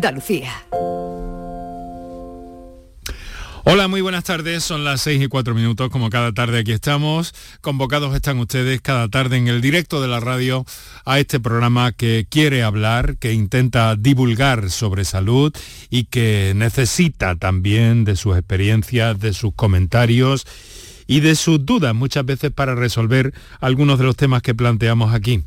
Andalucía. Hola, muy buenas tardes. Son las 6 y 4 minutos. Como cada tarde aquí estamos. Convocados están ustedes cada tarde en el directo de la radio a este programa que quiere hablar, que intenta divulgar sobre salud y que necesita también de sus experiencias, de sus comentarios y de sus dudas muchas veces para resolver algunos de los temas que planteamos aquí.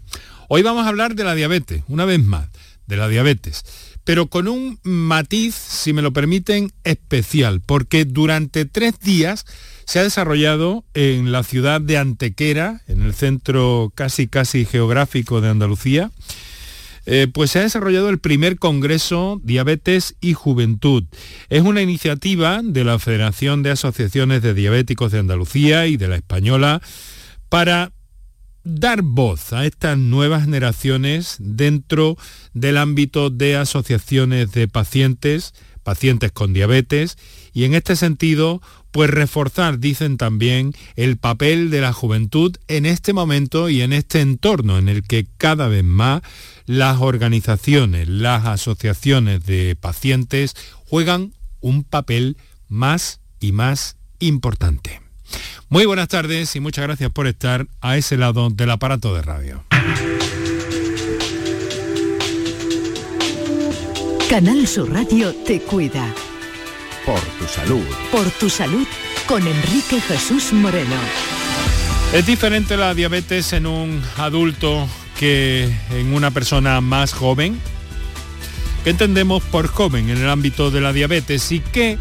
Hoy vamos a hablar de la diabetes, una vez más, de la diabetes pero con un matiz, si me lo permiten, especial, porque durante tres días se ha desarrollado en la ciudad de Antequera, en el centro casi casi geográfico de Andalucía, eh, pues se ha desarrollado el primer Congreso Diabetes y Juventud. Es una iniciativa de la Federación de Asociaciones de Diabéticos de Andalucía y de la Española para dar voz a estas nuevas generaciones dentro del ámbito de asociaciones de pacientes, pacientes con diabetes, y en este sentido, pues reforzar, dicen también, el papel de la juventud en este momento y en este entorno en el que cada vez más las organizaciones, las asociaciones de pacientes juegan un papel más y más importante. Muy buenas tardes y muchas gracias por estar a ese lado del aparato de radio. Canal Sur Radio te cuida. Por tu salud. Por tu salud con Enrique Jesús Moreno. Es diferente la diabetes en un adulto que en una persona más joven. ¿Qué entendemos por joven en el ámbito de la diabetes y qué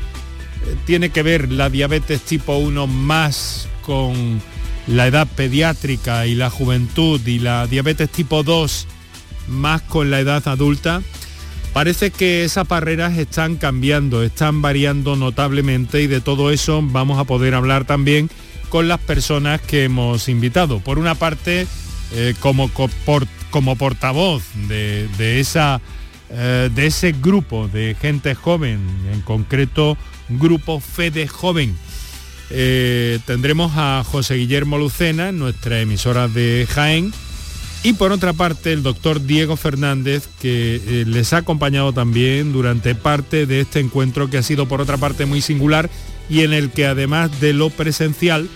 tiene que ver la diabetes tipo 1 más con la edad pediátrica y la juventud y la diabetes tipo 2 más con la edad adulta, parece que esas barreras están cambiando, están variando notablemente y de todo eso vamos a poder hablar también con las personas que hemos invitado. Por una parte, eh, como, como portavoz de, esa, eh, de ese grupo de gente joven, en concreto Grupo Fede Joven. Eh, tendremos a José Guillermo Lucena, nuestra emisora de Jaén, y por otra parte el doctor Diego Fernández, que eh, les ha acompañado también durante parte de este encuentro que ha sido por otra parte muy singular y en el que además de lo presencial,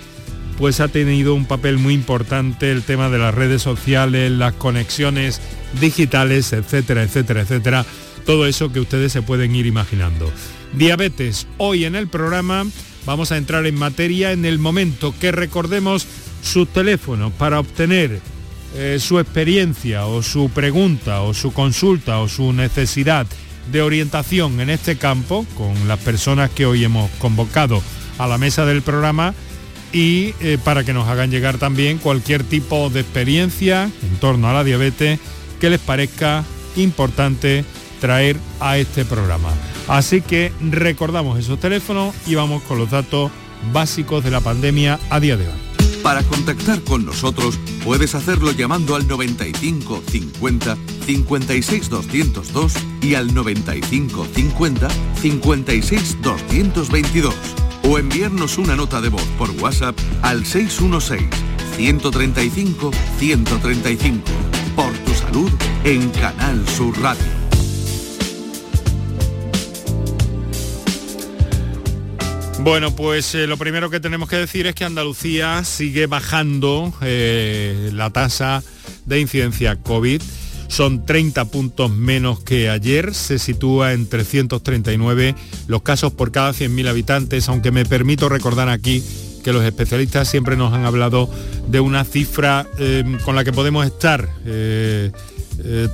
pues ha tenido un papel muy importante el tema de las redes sociales, las conexiones digitales, etcétera, etcétera, etcétera. Todo eso que ustedes se pueden ir imaginando. Diabetes. Hoy en el programa vamos a entrar en materia en el momento que recordemos sus teléfonos para obtener eh, su experiencia o su pregunta o su consulta o su necesidad de orientación en este campo con las personas que hoy hemos convocado a la mesa del programa y eh, para que nos hagan llegar también cualquier tipo de experiencia en torno a la diabetes que les parezca importante traer a este programa. Así que recordamos esos teléfonos y vamos con los datos básicos de la pandemia a día de hoy. Para contactar con nosotros puedes hacerlo llamando al 95 50 56 202 y al 95 50 56 222 o enviarnos una nota de voz por WhatsApp al 616 135 135 por tu salud en Canal Sur Radio. Bueno, pues eh, lo primero que tenemos que decir es que Andalucía sigue bajando eh, la tasa de incidencia COVID. Son 30 puntos menos que ayer, se sitúa en 339 los casos por cada 100.000 habitantes, aunque me permito recordar aquí que los especialistas siempre nos han hablado de una cifra em, con la que podemos estar eh,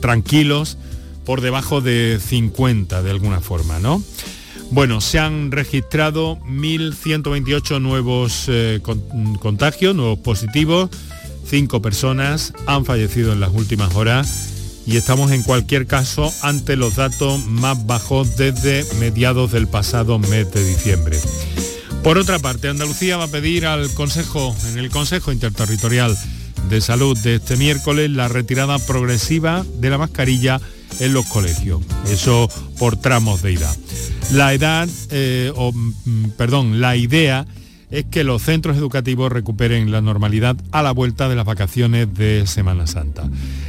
tranquilos por debajo de 50 de alguna forma, ¿no? Bueno, se han registrado 1.128 nuevos eh, contagios, nuevos positivos. Cinco personas han fallecido en las últimas horas y estamos en cualquier caso ante los datos más bajos desde mediados del pasado mes de diciembre. Por otra parte, Andalucía va a pedir al Consejo, en el Consejo Interterritorial de Salud de este miércoles, la retirada progresiva de la mascarilla en los colegios. Eso por tramos de edad. La edad, eh, o, mm, perdón, la idea es que los centros educativos recuperen la normalidad a la vuelta de las vacaciones de Semana Santa.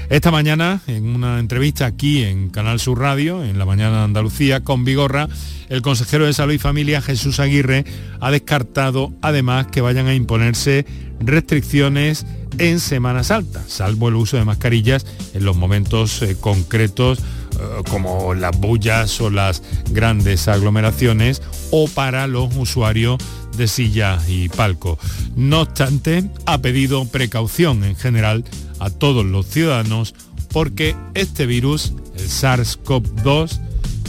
Esta mañana, en una entrevista aquí en Canal Sur Radio, en la mañana de Andalucía, con Vigorra, el consejero de Salud y Familia, Jesús Aguirre, ha descartado además que vayan a imponerse restricciones en Semana Santa, salvo el uso de mascarillas en los momentos eh, concretos eh, como las bullas o las grandes aglomeraciones o para los usuarios de silla y palco. No obstante, ha pedido precaución en general a todos los ciudadanos porque este virus, el SARS-CoV-2,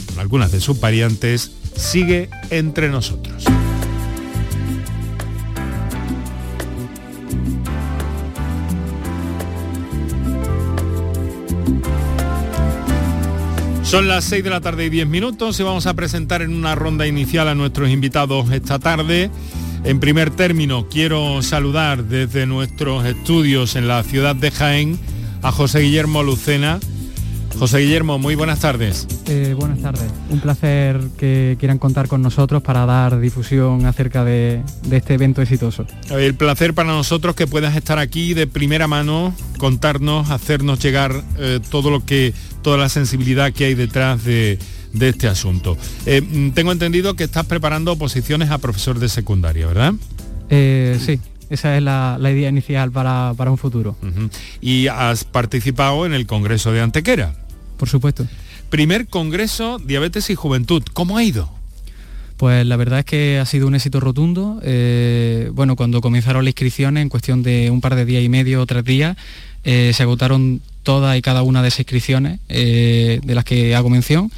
con algunas de sus variantes, sigue entre nosotros. Son las 6 de la tarde y 10 minutos y vamos a presentar en una ronda inicial a nuestros invitados esta tarde. En primer término, quiero saludar desde nuestros estudios en la ciudad de Jaén a José Guillermo Lucena. José Guillermo, muy buenas tardes. Eh, buenas tardes. Un placer que quieran contar con nosotros para dar difusión acerca de, este evento exitoso. El placer para nosotros que puedas estar aquí de primera mano, contarnos, hacernos llegar eh, todo lo que toda la sensibilidad que hay detrás de, este asunto. Eh, mm, tengo entendido que estás preparando oposiciones a profesor de secundaria, ¿verdad? Eh, sí, esa es la, idea inicial para, un futuro. Y has participado en el Congreso de Antequera. Por supuesto. Primer Congreso Diabetes y Juventud. ¿Cómo ha ido? Pues la verdad es que ha sido un éxito rotundo. Eh, bueno, cuando comenzaron las inscripciones, en cuestión de un par de días y medio o tres días, se agotaron todas y cada una de esas inscripciones eh, de las que hago mención.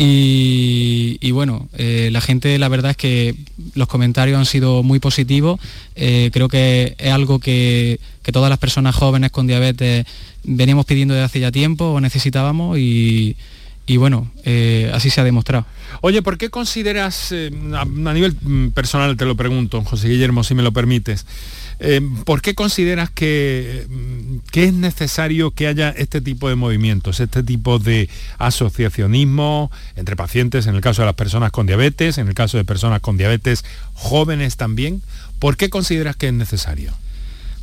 Y, bueno, eh, la gente la verdad es que los comentarios han sido muy positivos. Eh, creo que es algo que, todas las personas jóvenes con diabetes veníamos pidiendo desde hace ya tiempo o necesitábamos y, bueno, así se ha demostrado. Oye, ¿por qué consideras, a, nivel mm, personal te lo pregunto, José Guillermo, si me lo permites, eh, ¿Por qué consideras que, mm, que, es necesario que haya este tipo de movimientos, este tipo de asociacionismo entre pacientes, en el caso de las personas con diabetes, en el caso de personas con diabetes jóvenes también? ¿Por qué consideras que es necesario?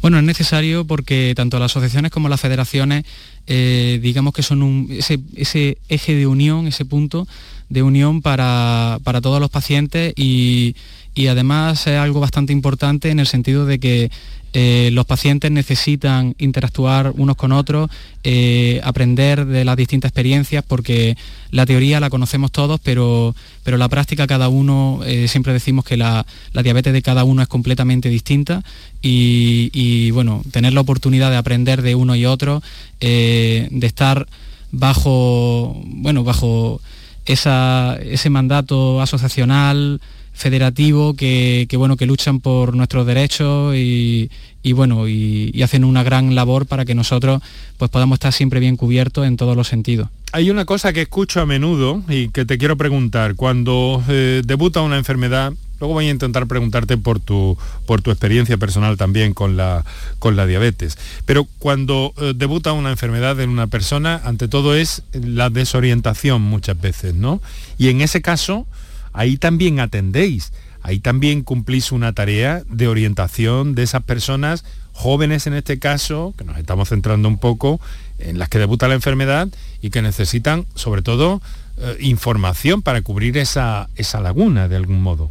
Bueno, es necesario porque tanto las asociaciones como las federaciones, eh, digamos que son ese, ese, eje de unión, ese punto de unión para, para todos los pacientes y, y además es algo bastante importante en el sentido de que eh, los pacientes necesitan interactuar unos con otros, eh, aprender de las distintas experiencias, porque la teoría la conocemos todos, pero, pero la práctica cada uno, eh, siempre decimos que la, diabetes de cada uno es completamente distinta y, bueno, tener la oportunidad de aprender de uno y otro, de estar bajo, bueno, bajo ese mandato asociacional, federativo que, bueno, que luchan por nuestros derechos y, bueno, y, hacen una gran labor para que nosotros pues, podamos estar siempre bien cubiertos en todos los sentidos. Hay una cosa que escucho a menudo y que te quiero preguntar. Cuando eh, debuta una enfermedad, luego voy a intentar preguntarte por tu, por tu experiencia personal también con la, con la diabetes. Pero cuando eh, debuta una enfermedad en una persona, ante todo es la desorientación muchas veces, ¿no? Y en ese caso, ahí también atendéis, ahí también cumplís una tarea de orientación de esas personas jóvenes en este caso, que nos estamos centrando un poco, en las que debuta la enfermedad y que necesitan sobre todo eh, información para cubrir esa, esa, laguna de algún modo.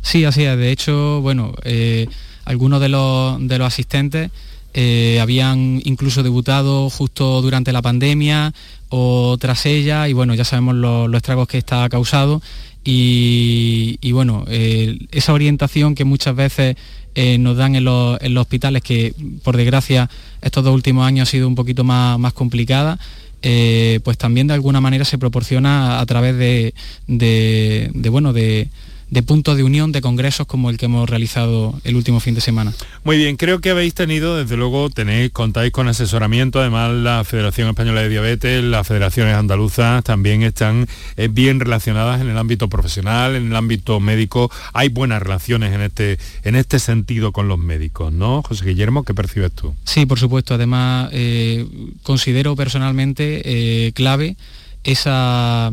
Sí, así es. De hecho, bueno, eh, algunos de los, de los asistentes eh, habían incluso debutado justo durante la pandemia o tras ella y bueno, ya sabemos los estragos que está causado y, bueno, esa orientación que muchas veces eh, nos dan en los, hospitales, que por desgracia estos dos últimos años ha sido un poquito más, más complicada, eh, pues también de alguna manera se proporciona a través de, de bueno, de, de puntos de unión de congresos como el que hemos realizado el último fin de semana. Muy bien, creo que habéis tenido, desde luego, tenéis, contáis con asesoramiento, además la Federación Española de Diabetes, las federaciones andaluzas también están eh, bien relacionadas en el ámbito profesional, en el ámbito médico. Hay buenas relaciones en este, en este sentido con los médicos, ¿no? José Guillermo, ¿qué percibes tú? Sí, por supuesto. Además, eh, considero personalmente eh, clave esa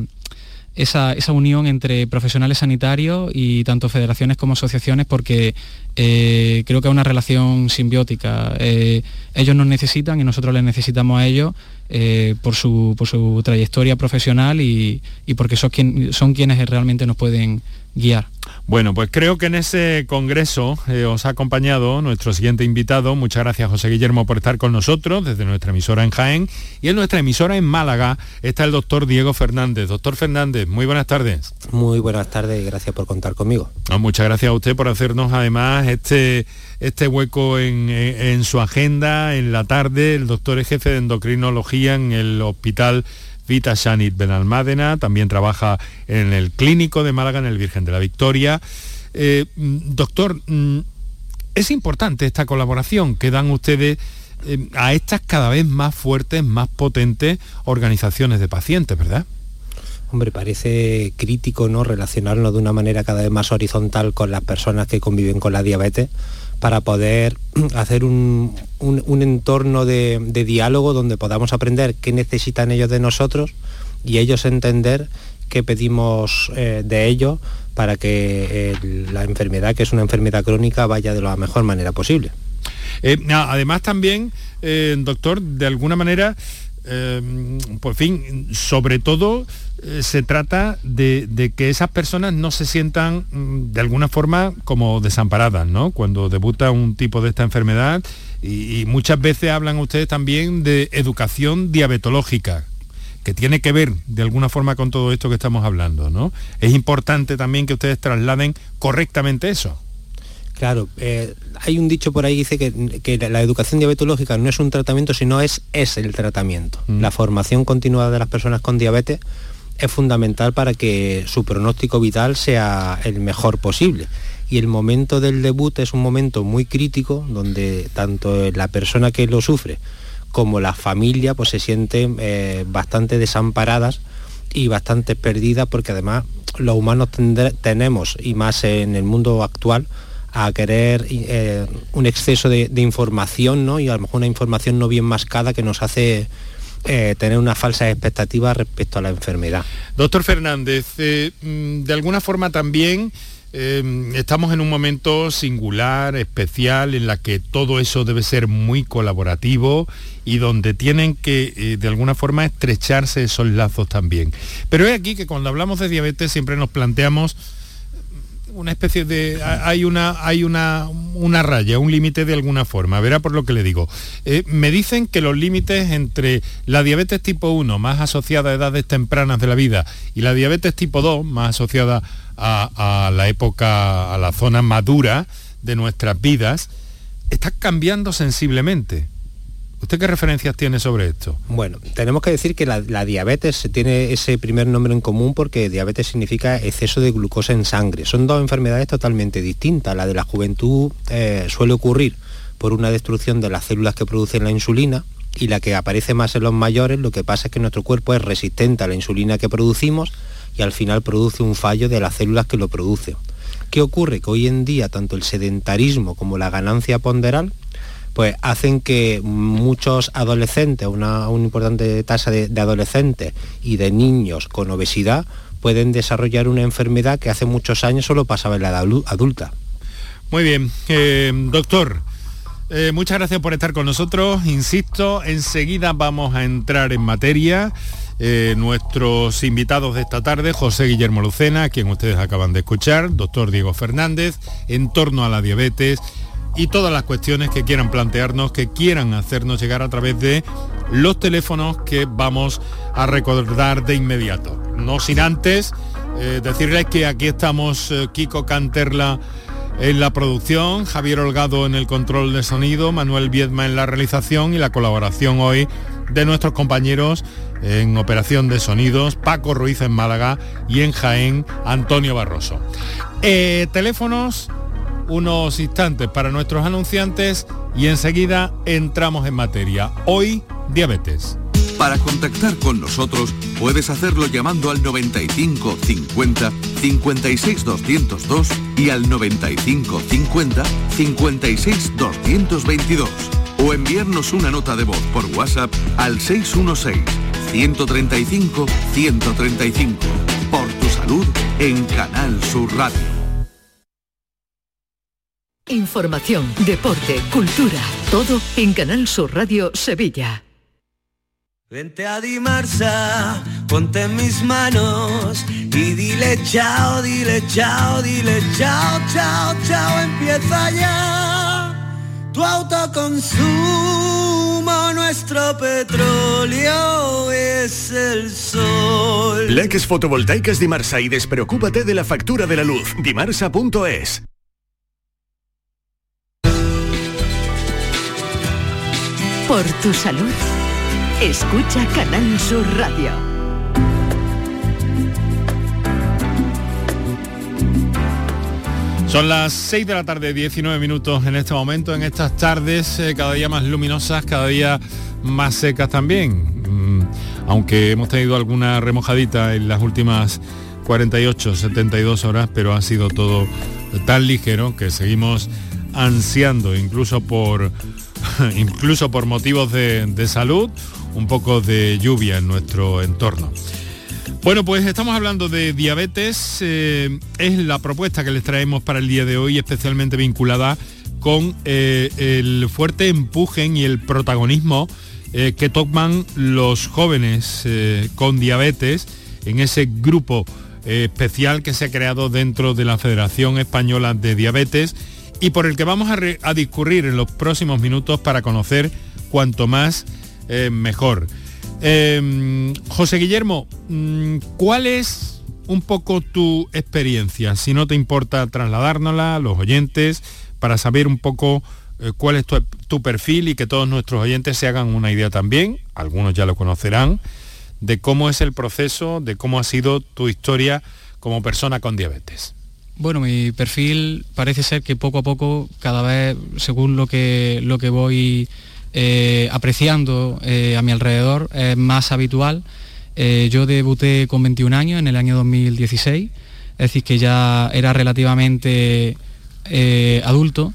esa, unión entre profesionales sanitarios y tanto federaciones como asociaciones porque eh, creo que es una relación simbiótica. Eh, ellos nos necesitan y nosotros les necesitamos a ellos eh, por, su, por, su, trayectoria profesional y, porque son, son quienes realmente nos pueden guiar. Bueno, pues creo que en ese congreso eh, os ha acompañado nuestro siguiente invitado. Muchas gracias José Guillermo por estar con nosotros desde nuestra emisora en Jaén. Y en nuestra emisora en Málaga está el doctor Diego Fernández. Doctor Fernández, muy buenas tardes. Muy buenas tardes y gracias por contar conmigo. muchas gracias a usted por hacernos además este, este hueco en, en su agenda en la tarde. El doctor es jefe de endocrinología en el hospital Vita Shanit Benalmádena, también trabaja en el clínico de Málaga, en el Virgen de la Victoria. Eh, doctor, mm, es importante esta colaboración que dan ustedes eh, a estas cada vez más fuertes, más potentes organizaciones de pacientes, ¿verdad? Hombre, parece crítico no relacionarnos de una manera cada vez más horizontal con las personas que conviven con la diabetes para poder hacer un, entorno de, diálogo donde podamos aprender qué necesitan ellos de nosotros y ellos entender qué pedimos eh, de ellos para que eh, la enfermedad, que es una enfermedad crónica, vaya de la mejor manera posible. Eh, además también, doctor, de alguna manera, por fin, sobre todo eh, se trata de, que esas personas no se sientan mm, de alguna forma como desamparadas, ¿no? Cuando debuta un tipo de esta enfermedad y, muchas veces hablan ustedes también de educación diabetológica, que tiene que ver de alguna forma con todo esto que estamos hablando, ¿no? Es importante también que ustedes trasladen correctamente eso. Claro, eh, hay un dicho por ahí que dice que, la educación diabetológica no es un tratamiento, sino es, es el tratamiento. Mm. La formación continuada de las personas con diabetes es fundamental para que su pronóstico vital sea el mejor posible. Y el momento del debut es un momento muy crítico donde tanto la persona que lo sufre como la familia pues se sienten eh, bastante desamparadas y bastante perdidas porque además los humanos tenemos, y más en el mundo actual, a querer eh, un exceso de, información ¿no? y a lo mejor una información no bien mascada que nos hace eh, tener una falsa expectativa respecto a la enfermedad. Doctor Fernández, eh, mm, de alguna forma también estamos en un momento singular, especial, en la que todo eso debe ser muy colaborativo y donde tienen que de alguna forma estrecharse esos lazos también. Pero es aquí que cuando hablamos de diabetes siempre nos planteamos una especie de hay una hay una, una raya, un límite de alguna forma. Verá por lo que le digo. Eh, me dicen que los límites entre la diabetes tipo 1, más asociada a edades tempranas de la vida, y la diabetes tipo 2, más asociada a, a la época, a la zona madura de nuestras vidas, está cambiando sensiblemente. ¿Usted qué referencias tiene sobre esto? Bueno, tenemos que decir que la, diabetes tiene ese primer nombre en común porque diabetes significa exceso de glucosa en sangre. Son dos enfermedades totalmente distintas. La de la juventud eh, suele ocurrir por una destrucción de las células que producen la insulina y la que aparece más en los mayores, lo que pasa es que nuestro cuerpo es resistente a la insulina que producimos y al final produce un fallo de las células que lo producen. ¿Qué ocurre? Que hoy en día tanto el sedentarismo como la ganancia ponderal pues hacen que muchos adolescentes, una, importante tasa de, adolescentes y de niños con obesidad pueden desarrollar una enfermedad que hace muchos años solo pasaba en la edad adulta. Muy bien, eh, doctor. Eh, muchas gracias por estar con nosotros. Insisto, enseguida vamos a entrar en materia. Eh, nuestros invitados de esta tarde, José Guillermo Lucena, quien ustedes acaban de escuchar, doctor Diego Fernández, en torno a la diabetes y todas las cuestiones que quieran plantearnos, que quieran hacernos llegar a través de los teléfonos que vamos a recordar de inmediato. No sin antes eh, decirles que aquí estamos eh, Kiko Canterla en la producción, Javier Holgado en el control de sonido, Manuel Viedma en la realización y la colaboración hoy de nuestros compañeros en operación de sonidos, Paco Ruiz en Málaga y en Jaén, Antonio Barroso. Eh, teléfonos unos instantes para nuestros anunciantes y enseguida entramos en materia. Hoy, diabetes. Para contactar con nosotros puedes hacerlo llamando al 95 50 56 202 y al 95 50 56 222 o enviarnos una nota de voz por WhatsApp al 616 135 135. Por tu salud en Canal Sur Radio. Información, deporte, cultura, todo en Canal Sur Radio Sevilla. Vente a Dimarsa, ponte en mis manos y dile chao, dile chao, dile chao, chao, chao, empieza ya. Tu autoconsumo, nuestro petróleo es el sol. Leques fotovoltaicas Dimarsa y despreocúpate de la factura de la luz. Dimarsa.es Por tu salud, escucha Canal Sur Radio. Son las 6 de la tarde, 19 minutos en este momento, en estas tardes eh, cada día más luminosas, cada día más secas también. Mm, aunque hemos tenido alguna remojadita en las últimas 48, 72 horas, pero ha sido todo tan ligero que seguimos ansiando, incluso por, incluso por motivos de, de salud, un poco de lluvia en nuestro entorno. Bueno, pues estamos hablando de diabetes. eh, es la propuesta que les traemos para el día de hoy, especialmente vinculada con eh, el fuerte empuje y el protagonismo eh, que toman los jóvenes con diabetes en ese grupo especial que se ha creado dentro de la Federación Española de Diabetes y por el que vamos a, discurrir en los próximos minutos para conocer cuanto más eh, mejor. Eh, José Guillermo, mm, ¿cuál es un poco tu experiencia? Si no te importa trasladárnosla a los oyentes para saber un poco eh, cuál es tu perfil y que todos nuestros oyentes se hagan una idea también, algunos ya lo conocerán, de cómo es el proceso, de cómo ha sido tu historia como persona con diabetes. Bueno, mi perfil parece ser que poco a poco, cada vez, según lo que, lo que voy eh, apreciando eh, a mi alrededor, es más habitual. Eh, yo debuté con 21 años en el año 2016, es decir, que ya era relativamente adulto.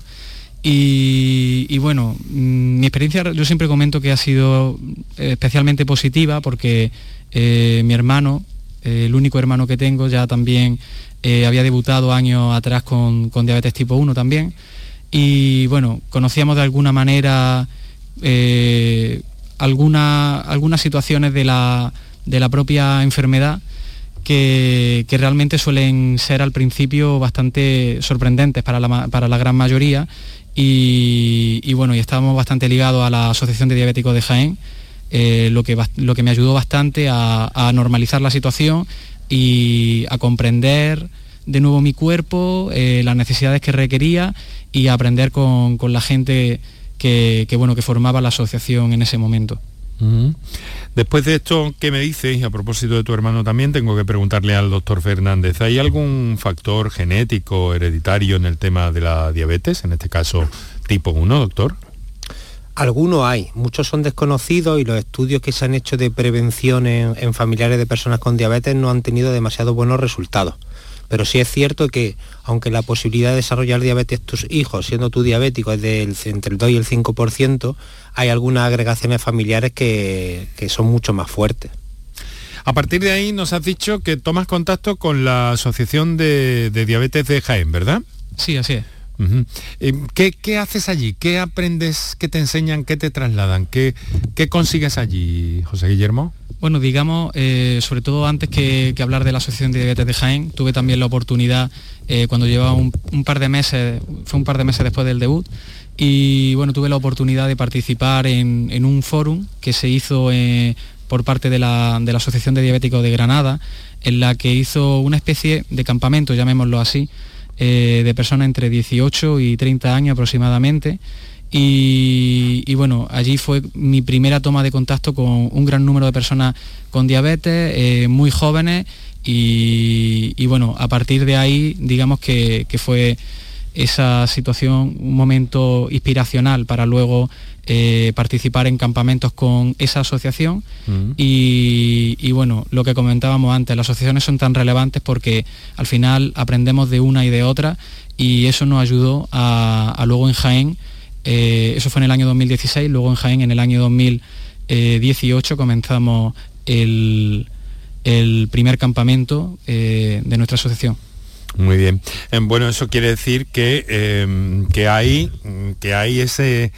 Y, y bueno, mm, mi experiencia yo siempre comento que ha sido especialmente positiva porque mi hermano, el único hermano que tengo, ya también eh, había debutado años atrás con, con diabetes tipo 1 también. Y bueno, conocíamos de alguna manera eh, alguna- algunas situaciones de la, de la propia enfermedad que, que realmente suelen ser al principio bastante sorprendentes para la, para la gran mayoría y, bueno, y estábamos bastante ligados a la Asociación de Diabéticos de Jaén, eh, lo, que, lo que me ayudó bastante a normalizar la situación y a comprender de nuevo mi cuerpo, eh, las necesidades que requería y a aprender con, con la gente que, bueno, que formaba la asociación en ese momento. Después de esto que me dices, a propósito de tu hermano también, tengo que preguntarle al doctor Fernández, ¿hay algún factor genético, hereditario en el tema de la diabetes, en este caso tipo 1, doctor? Algunos hay, muchos son desconocidos y los estudios que se han hecho de prevención en, en familiares de personas con diabetes no han tenido demasiado buenos resultados. Pero sí es cierto que, aunque la posibilidad de desarrollar diabetes tus hijos, siendo tú diabético, es del, entre el 2 y el 5%, hay algunas agregaciones familiares que, que son mucho más fuertes. A partir de ahí nos has dicho que tomas contacto con la Asociación de, de Diabetes de Jaén, ¿verdad? Sí, así es. Eh, ¿qué, haces allí? ¿Qué aprendes? ¿Qué te enseñan? ¿Qué te trasladan? ¿Qué, consigues allí, José Guillermo? Bueno, digamos, eh, sobre todo antes que, hablar de la Asociación de Diabetes de Jaén, tuve también la oportunidad, eh, cuando llevaba un, par de meses, fue un par de meses después del debut, y bueno, tuve la oportunidad de participar en, un fórum que se hizo por parte de la Asociación de Diabéticos de Granada, en la que hizo una especie de campamento, llamémoslo así, eh, de personas entre 18 y 30 años aproximadamente. Y, bueno, allí fue mi primera toma de contacto con un gran número de personas con diabetes, eh, muy jóvenes, y, bueno, a partir de ahí, digamos que fue esa situación un momento inspiracional para luego eh, participar en campamentos con esa asociación y, y, bueno, lo que comentábamos antes, las asociaciones son tan relevantes porque al final aprendemos de una y de otra y eso nos ayudó a, a luego en Jaén, eh, eso fue en el año 2016, luego en Jaén en el año 2018 comenzamos el, primer campamento de nuestra asociación. Muy bien. Bueno, eso quiere decir que, que hay, que hay ese,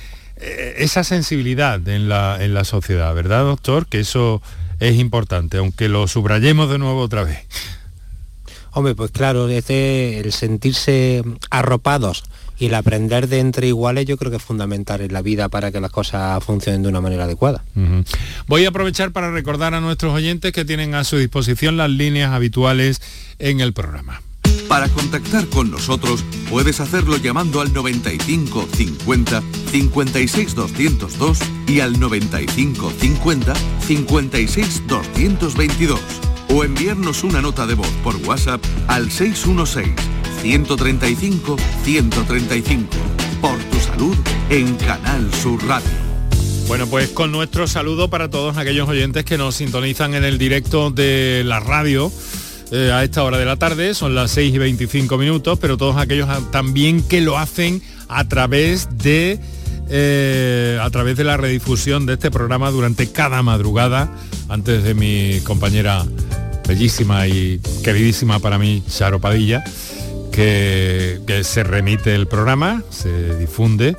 esa sensibilidad en la, en la sociedad, ¿verdad, doctor? Que eso es importante, aunque lo subrayemos de nuevo otra vez. Hombre, pues claro, este, el sentirse arropados y el aprender de entre iguales yo creo que es fundamental en la vida para que las cosas funcionen de una manera adecuada. Voy a aprovechar para recordar a nuestros oyentes que tienen a su disposición las líneas habituales en el programa. Para contactar con nosotros puedes hacerlo llamando al 95 50 56 202 y al 95 50 56 222 o enviarnos una nota de voz por WhatsApp al 616 135 135 por tu salud en Canal Sur Radio. Bueno, pues con nuestro saludo para todos aquellos oyentes que nos sintonizan en el directo de la radio eh, a esta hora de la tarde, son las 6 y 25 minutos, pero todos aquellos también que lo hacen a través de eh, a través de la redifusión de este programa durante cada madrugada, antes de mi compañera bellísima y queridísima para mí, Charo Padilla, que, que se remite el programa, se difunde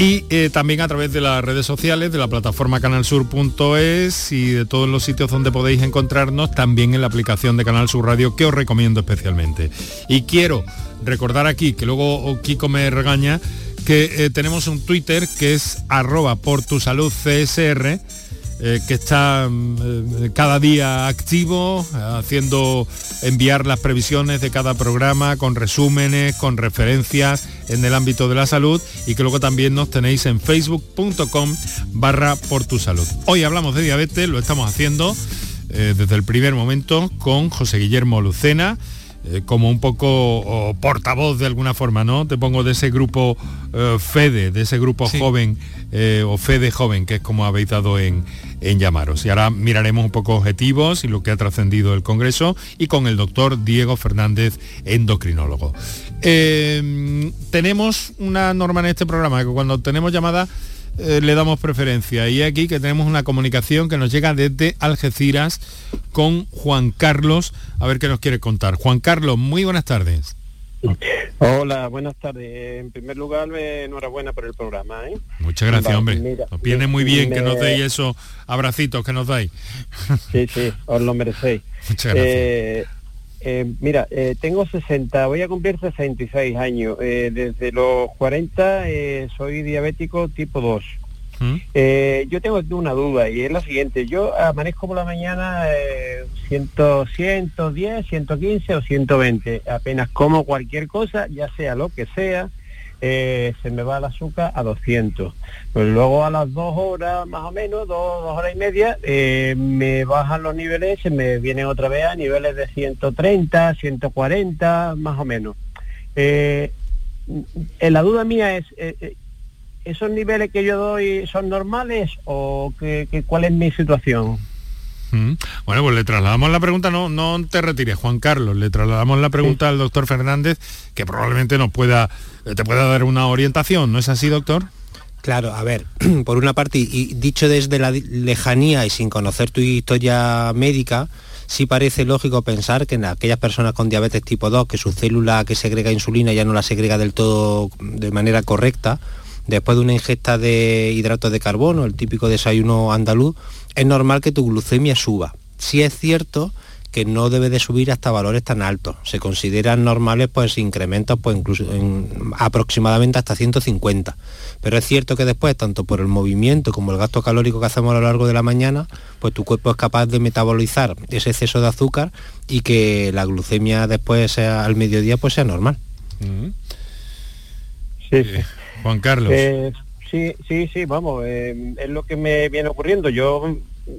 y eh, también a través de las redes sociales, de la plataforma canalsur.es y de todos los sitios donde podéis encontrarnos, también en la aplicación de Canal Sur Radio, que os recomiendo especialmente. Y quiero recordar aquí, que luego Kiko me regaña, que eh, tenemos un Twitter que es arroba por tu salud CSR, eh, que está mm, eh, cada día activo, haciendo enviar las previsiones de cada programa con resúmenes, con referencias en el ámbito de la salud y que luego también nos tenéis en facebook.com barra por tu salud. Hoy hablamos de diabetes, lo estamos haciendo eh, desde el primer momento con José Guillermo Lucena. Como un poco portavoz de alguna forma, ¿no? Te pongo de ese grupo FEDE, de ese grupo joven o FEDE joven, que es como habéis dado en, en llamaros. Y ahora miraremos un poco objetivos y lo que ha trascendido el Congreso y con el doctor Diego Fernández, endocrinólogo. Eh, tenemos una norma en este programa que cuando tenemos llamada eh, le damos preferencia y aquí que tenemos una comunicación que nos llega desde Algeciras con Juan Carlos, a ver qué nos quiere contar. Juan Carlos, muy buenas tardes. Hola, buenas tardes. En primer lugar, enhorabuena por el programa. ¿eh? Muchas gracias, hombre. nos viene muy bien que nos deis esos abracitos que nos dais. Sí, sí, os lo merecéis. Muchas gracias. Eh, eh, mira, tengo 60, voy a cumplir 66 años. desde los 40 soy diabético tipo 2. Eh, yo tengo una duda y es la siguiente. Yo amanezco por la mañana eh, 100, 110, 115 o 120. Apenas como cualquier cosa, ya sea lo que sea, eh, se me va el azúcar a 200. Pero luego a las dos horas más o menos, dos, horas y media, eh, me bajan los niveles, se me vienen otra vez a niveles de 130, 140, más o menos. la duda mía es, ¿esos niveles que yo doy son normales o que, cuál es mi situación? Bueno, pues le trasladamos la pregunta, no, no te retires, Juan Carlos, le trasladamos la pregunta al doctor Fernández, que probablemente nos pueda, te pueda dar una orientación, ¿no es así, doctor? Claro, a ver, por una parte, y dicho desde la lejanía y sin conocer tu historia médica, sí parece lógico pensar que en aquellas personas con diabetes tipo 2, que su célula que segrega insulina ya no la segrega del todo de manera correcta, después de una ingesta de hidratos de carbono, el típico desayuno andaluz, es normal que tu glucemia suba. Si es cierto que no debe de subir hasta valores tan altos. Se consideran normales pues incrementos pues incluso aproximadamente hasta 150. Pero es cierto que después, tanto por el movimiento como el gasto calórico que hacemos a lo largo de la mañana, pues tu cuerpo es capaz de metabolizar ese exceso de azúcar y que la glucemia después sea, al mediodía pues sea normal. Sí, sí. Juan Carlos. Eh, sí, sí, sí, vamos, eh, es lo que me viene ocurriendo. Yo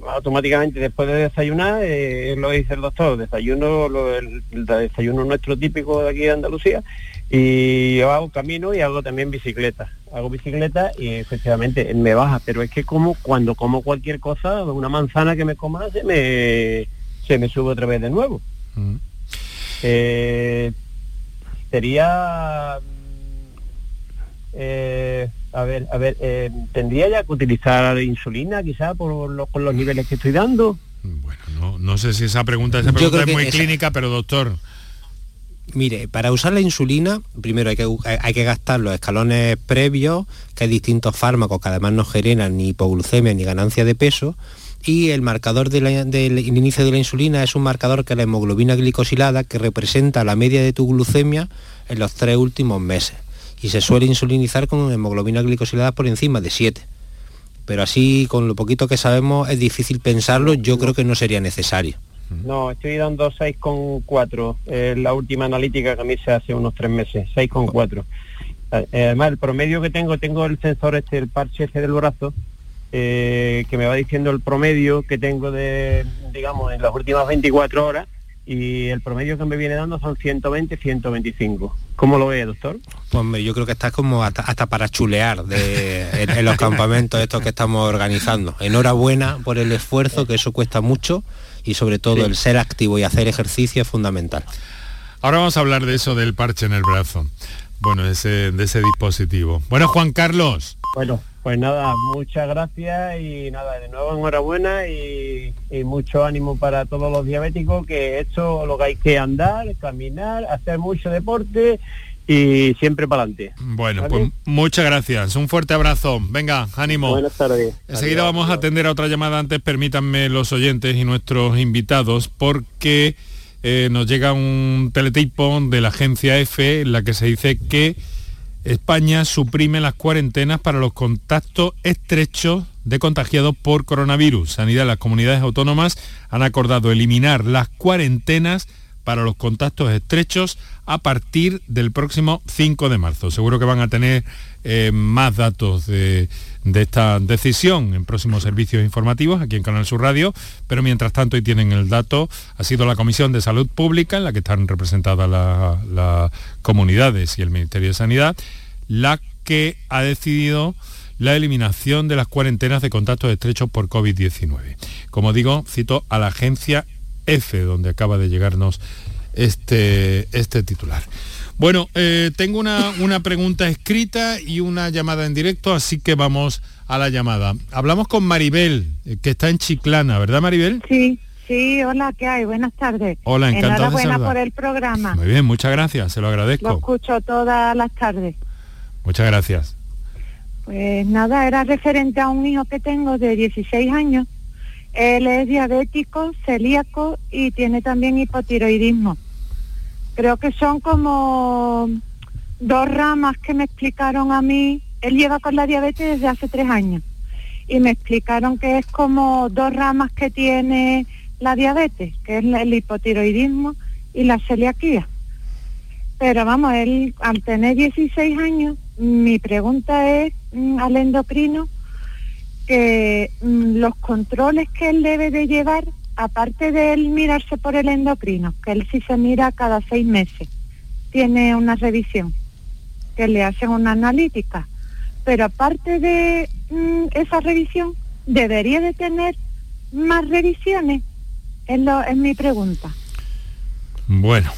automáticamente después de desayunar, eh, lo dice el doctor, desayuno, el, desayuno nuestro típico de aquí de Andalucía, y yo hago camino y hago también bicicleta. Hago bicicleta y efectivamente me baja, pero es que como cuando como cualquier cosa, una manzana que me coma se me, se me sube otra vez de nuevo. Mm. sería eh, a ver, a ver, eh, ¿tendría ya que utilizar insulina quizá por los, los niveles que estoy dando? Bueno, no, sé si esa pregunta, esa pregunta es muy clínica, pero doctor. Mire, para usar la insulina, primero hay que, hay que gastar los escalones previos, que hay distintos fármacos que además no generan ni hipoglucemia ni ganancia de peso, y el marcador del inicio de la insulina es un marcador que es la hemoglobina glicosilada que representa la media de tu glucemia en los tres últimos meses y se suele insulinizar con hemoglobina glicosilada por encima de 7. Pero así, con lo poquito que sabemos, es difícil pensarlo, yo creo que no sería necesario. No, estoy dando 6,4, eh, la última analítica que a mí se hace unos tres meses, 6,4. Eh, además, el promedio que tengo, tengo el sensor este, el parche este del brazo, eh, que me va diciendo el promedio que tengo de, digamos, en las últimas 24 horas, y el promedio que me viene dando son 120, 125. ¿Cómo lo ve, doctor? Pues yo creo que está como hasta, para chulear de, en, los campamentos estos que estamos organizando. Enhorabuena por el esfuerzo, que eso cuesta mucho y sobre todo el ser activo y hacer ejercicio es fundamental. Ahora vamos a hablar de eso del parche en el brazo. Bueno, ese, de ese dispositivo. Bueno, Juan Carlos. Bueno, pues nada, muchas gracias y nada, de nuevo enhorabuena y, mucho ánimo para todos los diabéticos, que esto lo que hay que andar, caminar, hacer mucho deporte y siempre para adelante. Bueno, pues muchas gracias. Un fuerte abrazo. Venga, ánimo. Buenas tardes. Enseguida vamos a atender a otra llamada antes, permítanme los oyentes y nuestros invitados, porque eh, nos llega un teletipo de la agencia EFE en la que se dice que España suprime las cuarentenas para los contactos estrechos de contagiados por coronavirus. Sanidad las comunidades autónomas han acordado eliminar las cuarentenas para los contactos estrechos a partir del próximo 5 de marzo. Seguro que van a tener eh, más datos de, esta decisión en próximos servicios informativos aquí en Canal Sur Radio, pero mientras tanto hoy tienen el dato, ha sido la Comisión de Salud Pública, en la que están representadas las comunidades y el Ministerio de Sanidad, la que ha decidido la eliminación de las cuarentenas de contactos estrechos por COVID-19. Como digo, cito a la agencia F, donde acaba de llegarnos este, este titular. Bueno, eh, tengo una, una pregunta escrita y una llamada en directo, así que vamos a la llamada. Hablamos con Maribel, eh, que está en Chiclana, ¿verdad Maribel? Sí, sí, hola, ¿qué hay? Buenas tardes. Hola, encantado Enhorabuena por el programa. Muy bien, muchas gracias, se lo agradezco. Lo escucho todas las tardes. Muchas gracias. Pues nada, era referente a un hijo que tengo de 16 años él es diabético, celíaco y tiene también hipotiroidismo. Creo que son como dos ramas que me explicaron a mí. Él lleva con la diabetes desde hace tres años y me explicaron que es como dos ramas que tiene la diabetes, que es el hipotiroidismo y la celiaquía. Pero vamos, él al tener 16 años, mi pregunta es mm, al endocrino que mm, los controles que él debe de llevar, aparte de él mirarse por el endocrino, que él sí se mira cada seis meses, tiene una revisión, que le hacen una analítica, pero aparte de mm, esa revisión, debería de tener más revisiones, es, lo, es mi pregunta. Bueno,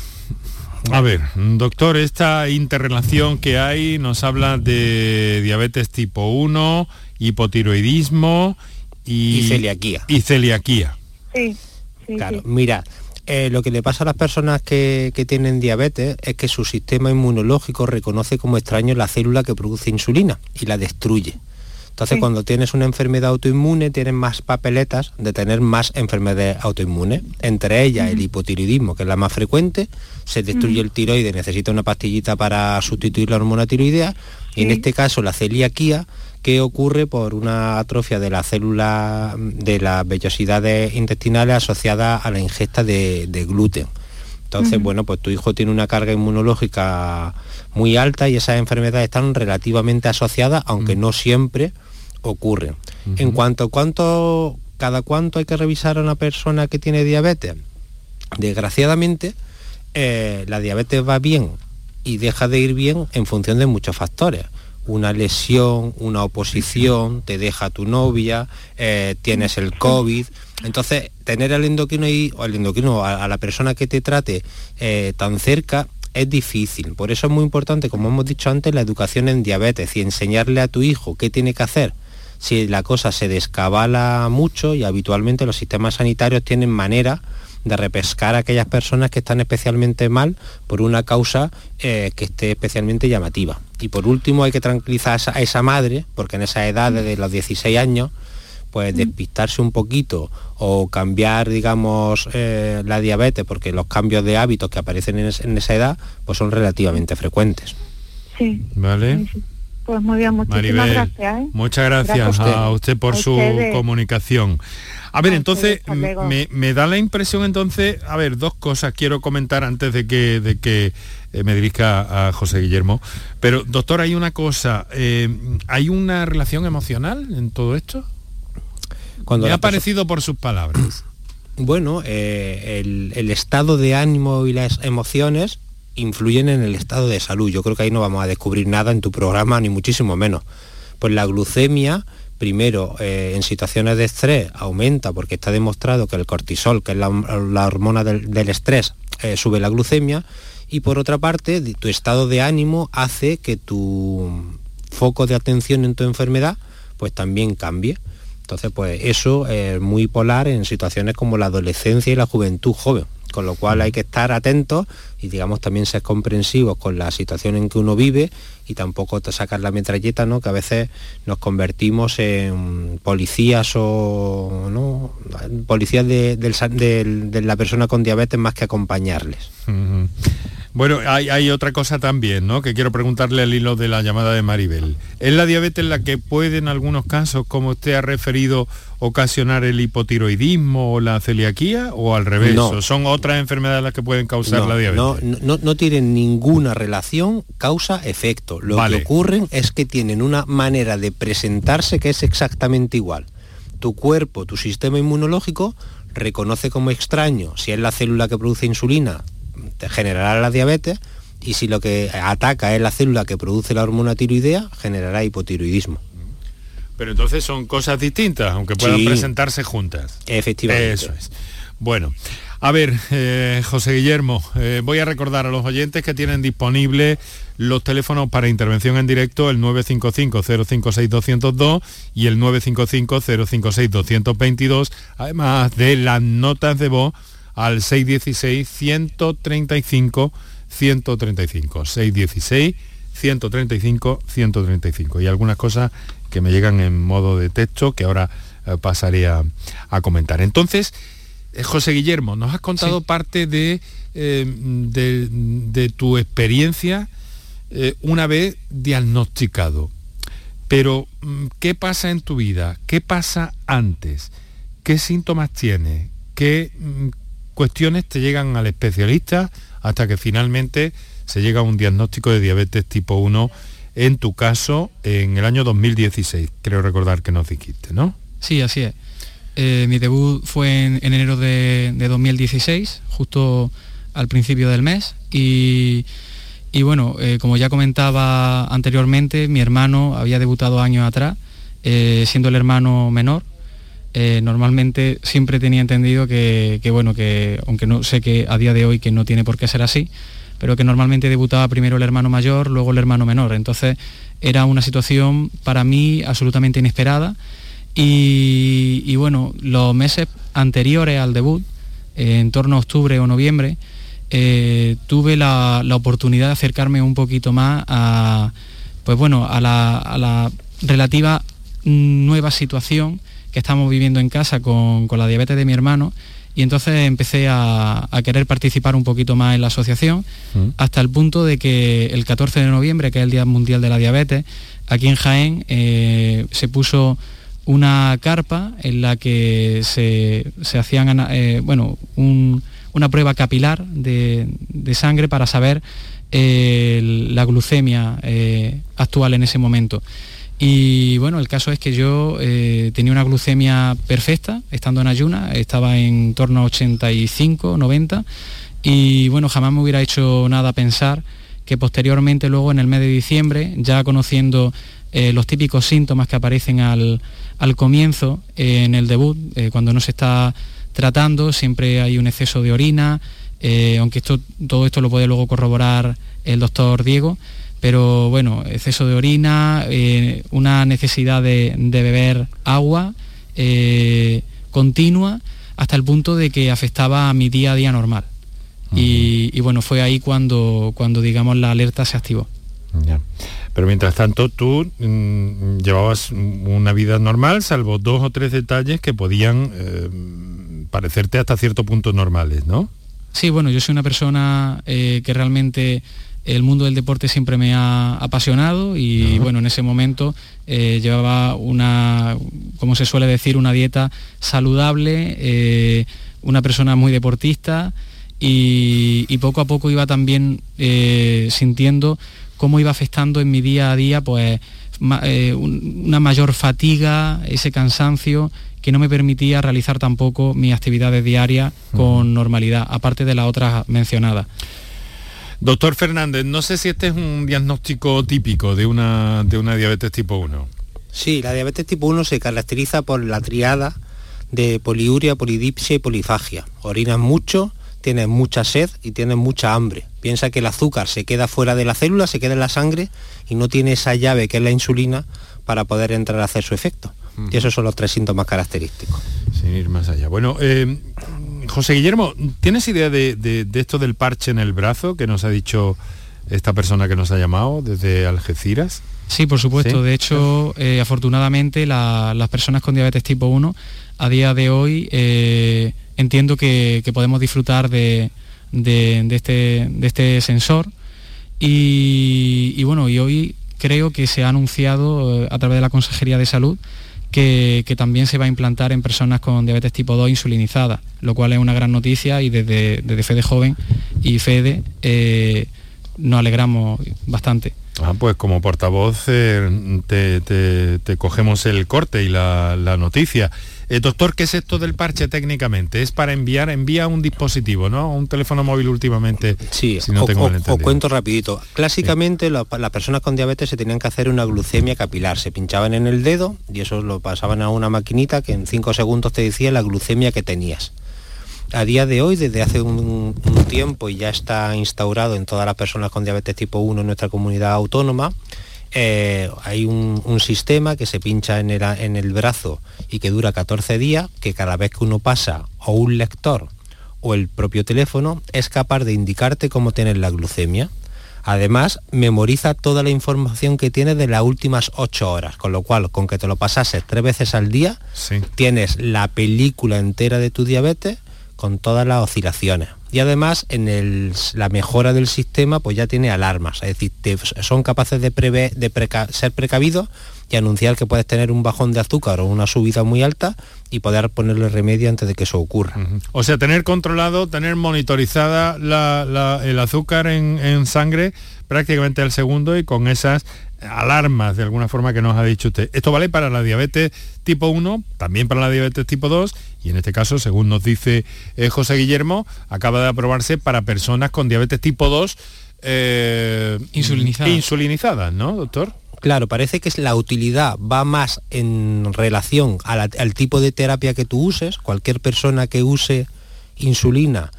a ver, doctor, esta interrelación que hay nos habla de diabetes tipo 1, hipotiroidismo y, celiaquía. Y celiaquía. Sí, claro, mira, eh, lo que le pasa a las personas que, tienen diabetes es que su sistema inmunológico reconoce como extraño la célula que produce insulina y la destruye. Entonces, cuando tienes una enfermedad autoinmune, tienes más papeletas de tener más enfermedades autoinmunes. Entre ellas, el hipotiroidismo, que es la más frecuente, se destruye el tiroide, necesita una pastillita para sustituir la hormona tiroidea, y en este caso la celiaquía, que ocurre por una atrofia de la célula de las vellosidades intestinales asociada a la ingesta de, gluten. Entonces, bueno, pues tu hijo tiene una carga inmunológica muy alta y esas enfermedades están relativamente asociadas, aunque no siempre ocurren. En cuanto a cuánto, cada cuánto hay que revisar a una persona que tiene diabetes, desgraciadamente, eh, la diabetes va bien y deja de ir bien en función de muchos factores una lesión, una oposición, te deja tu novia, eh, tienes el COVID. Entonces, tener al endocrino y, o al endocrino, a, la persona que te trate eh, tan cerca es difícil. Por eso es muy importante, como hemos dicho antes, la educación en diabetes y enseñarle a tu hijo qué tiene que hacer si la cosa se descabala mucho y habitualmente los sistemas sanitarios tienen manera de repescar a aquellas personas que están especialmente mal por una causa eh, que esté especialmente llamativa. Y por último hay que tranquilizar a esa madre, porque en esa edad de los 16 años, pues despistarse un poquito o cambiar, digamos, eh, la diabetes, porque los cambios de hábitos que aparecen en, esa edad, pues son relativamente frecuentes. Sí. Vale. Pues muy bien, muchísimas gracias. ¿eh? Muchas gracias, a usted por su comunicación. A ver, entonces, me, da la impresión entonces, a ver, dos cosas quiero comentar antes de que, de que eh, me dirija a José Guillermo. Pero, doctor, hay una cosa, ¿hay una relación emocional en todo esto? Me ha parecido por sus palabras. Bueno, eh, el, estado de ánimo y las emociones influyen en el estado de salud. Yo creo que ahí no vamos a descubrir nada en tu programa, ni muchísimo menos. Pues la glucemia, primero, eh, en situaciones de estrés aumenta porque está demostrado que el cortisol, que es la, hormona del, estrés, eh, sube la glucemia. Y por otra parte, tu estado de ánimo hace que tu foco de atención en tu enfermedad pues también cambie. Entonces, pues eso es muy polar en situaciones como la adolescencia y la juventud joven, con lo cual hay que estar atentos y digamos también ser comprensivos con la situación en que uno vive y tampoco sacar la metralleta, ¿no? que a veces nos convertimos en policías o ¿no? policías de, la persona con diabetes más que acompañarles. Bueno, hay, otra cosa también, ¿no? Que quiero preguntarle al hilo de la llamada de Maribel. ¿Es la diabetes la que puede en algunos casos, como usted ha referido, ocasionar el hipotiroidismo o la celiaquía o al revés? No. ¿Son otras enfermedades las que pueden causar la diabetes? No, no, no, tienen ninguna relación causa-efecto. Lo que ocurren es que tienen una manera de presentarse que es exactamente igual. Tu cuerpo, tu sistema inmunológico reconoce como extraño si es la célula que produce insulina generará la diabetes y si lo que ataca es la célula que produce la hormona tiroidea, generará hipotiroidismo. Pero entonces son cosas distintas, aunque puedan presentarse juntas. Efectivamente. Eso es. Bueno, a ver, eh, José Guillermo, eh, voy a recordar a los oyentes que tienen disponible los teléfonos para intervención en directo, el 955-056-202 y el 955-056-222, además de las notas de voz al 616 135 135 616 135 135 y algunas cosas que me llegan en modo de texto que ahora eh, pasaré a, comentar. Entonces, eh, José Guillermo, nos has contado parte de, eh, de, tu experiencia una vez diagnosticado. Pero, mm, ¿qué pasa en tu vida? ¿Qué pasa antes? ¿Qué síntomas tienes? ¿Qué, mm, cuestiones te llegan al especialista hasta que finalmente se llega a un diagnóstico de diabetes tipo 1, en tu caso, en el año 2016, creo recordar que nos dijiste, ¿no? Sí, así es. Eh, mi debut fue en, enero de, 2016, justo al principio del mes, y, bueno, eh, como ya comentaba anteriormente, mi hermano había debutado años atrás, eh, siendo el hermano menor, eh, normalmente siempre tenía entendido que, bueno, que aunque no sé que a día de hoy que no tiene por qué ser así, pero que normalmente debutaba primero el hermano mayor, luego el hermano menor. Entonces era una situación para mí absolutamente inesperada y, bueno, los meses anteriores al debut, eh, en torno a octubre o noviembre, eh, tuve la, oportunidad de acercarme un poquito más a, pues bueno, a la, a la relativa nueva situación que estamos viviendo en casa con, la diabetes de mi hermano y entonces empecé a, querer participar un poquito más en la asociación mm. hasta el punto de que el 14 de noviembre, que es el Día Mundial de la Diabetes, aquí en Jaén eh, se puso una carpa en la que se, hacían eh, bueno, una prueba capilar de, sangre para saber eh, la glucemia actual en ese momento. Y bueno, el caso es que yo eh, tenía una glucemia perfecta, estando en ayuna, estaba en torno a 85, 90, y bueno, jamás me hubiera hecho nada pensar que posteriormente luego en el mes de diciembre, ya conociendo eh, los típicos síntomas que aparecen al, comienzo, eh, en el debut, cuando no se está tratando, siempre hay un exceso de orina, aunque esto, todo esto lo puede luego corroborar el doctor Diego, pero bueno, exceso de orina, eh, una necesidad de, beber agua eh, continua hasta el punto de que afectaba a mi día a día normal. y, bueno, fue ahí cuando, cuando digamos la alerta se activó. Pero mientras tanto tú mm, llevabas una vida normal, salvo dos o tres detalles que podían eh, parecerte hasta cierto punto normales, ¿no? Sí, bueno, yo soy una persona que realmente el mundo del deporte siempre me ha apasionado y bueno, en ese momento eh, llevaba una, como se suele decir, una dieta saludable, eh, una persona muy deportista y, poco a poco iba también eh, sintiendo cómo iba afectando en mi día a día pues una mayor fatiga, ese cansancio que no me permitía realizar tampoco mis actividades diarias con normalidad, aparte de las otras mencionadas. Doctor Fernández, no sé si este es un diagnóstico típico de una, de una diabetes tipo 1. Sí, la diabetes tipo 1 se caracteriza por la triada de poliuria, polidipsia y polifagia. Orinas mucho, tienes mucha sed y tienes mucha hambre. Piensa que el azúcar se queda fuera de la célula, se queda en la sangre y no tiene esa llave que es la insulina para poder entrar a hacer su efecto. Y esos son los tres síntomas característicos. Sin ir más allá. Bueno, eh, José Guillermo, ¿tienes idea de, esto del parche en el brazo que nos ha dicho esta persona que nos ha llamado desde Algeciras? Sí, por supuesto. De hecho, eh, afortunadamente las personas con diabetes tipo 1 a día de hoy eh, entiendo que, podemos disfrutar de, este, este, sensor y, bueno, y hoy creo que se ha anunciado eh, a través de la Consejería de Salud que, también se va a implantar en personas con diabetes tipo 2 insulinizada, lo cual es una gran noticia y desde, Fede Joven y Fede eh, nos alegramos bastante. Ah, pues como portavoz eh, te, cogemos el corte y la, la noticia. Eh, doctor, ¿qué es esto del parche técnicamente? Es para enviar, envía un dispositivo, ¿no? Un teléfono móvil últimamente. Sí, si no tengo o, cuento rapidito. Clásicamente las personas con diabetes se tenían que hacer una glucemia capilar. Se pinchaban en el dedo y eso lo pasaban a una maquinita que en cinco segundos te decía la glucemia que tenías. A día de hoy, desde hace un, tiempo y ya está instaurado en todas las personas con diabetes tipo 1 en nuestra comunidad autónoma, eh, hay un, sistema que se pincha en el, brazo y que dura 14 días, que cada vez que uno pasa o un lector o el propio teléfono es capaz de indicarte cómo tienes la glucemia. Además, memoriza toda la información que tienes de las últimas 8 horas, con lo cual, con que te lo pasases tres veces al día, tienes la película entera de tu diabetes con todas las oscilaciones. Y además en la mejora del sistema pues ya tiene alarmas, es decir, son capaces de, de ser precavidos y anunciar que puedes tener un bajón de azúcar o una subida muy alta y poder ponerle remedio antes de que eso ocurra. O sea, tener controlado, tener monitorizada el azúcar en, en sangre prácticamente al segundo y con esas alarmas de alguna forma que nos ha dicho usted. Esto vale para la diabetes tipo 1, también para la diabetes tipo 2 y en este caso, según nos dice eh, José Guillermo, acaba de aprobarse para personas con diabetes tipo 2 eh, insulinizadas. ¿no, doctor? Claro, parece que la utilidad va más en relación al tipo de terapia que tú uses. Cualquier persona que use insulina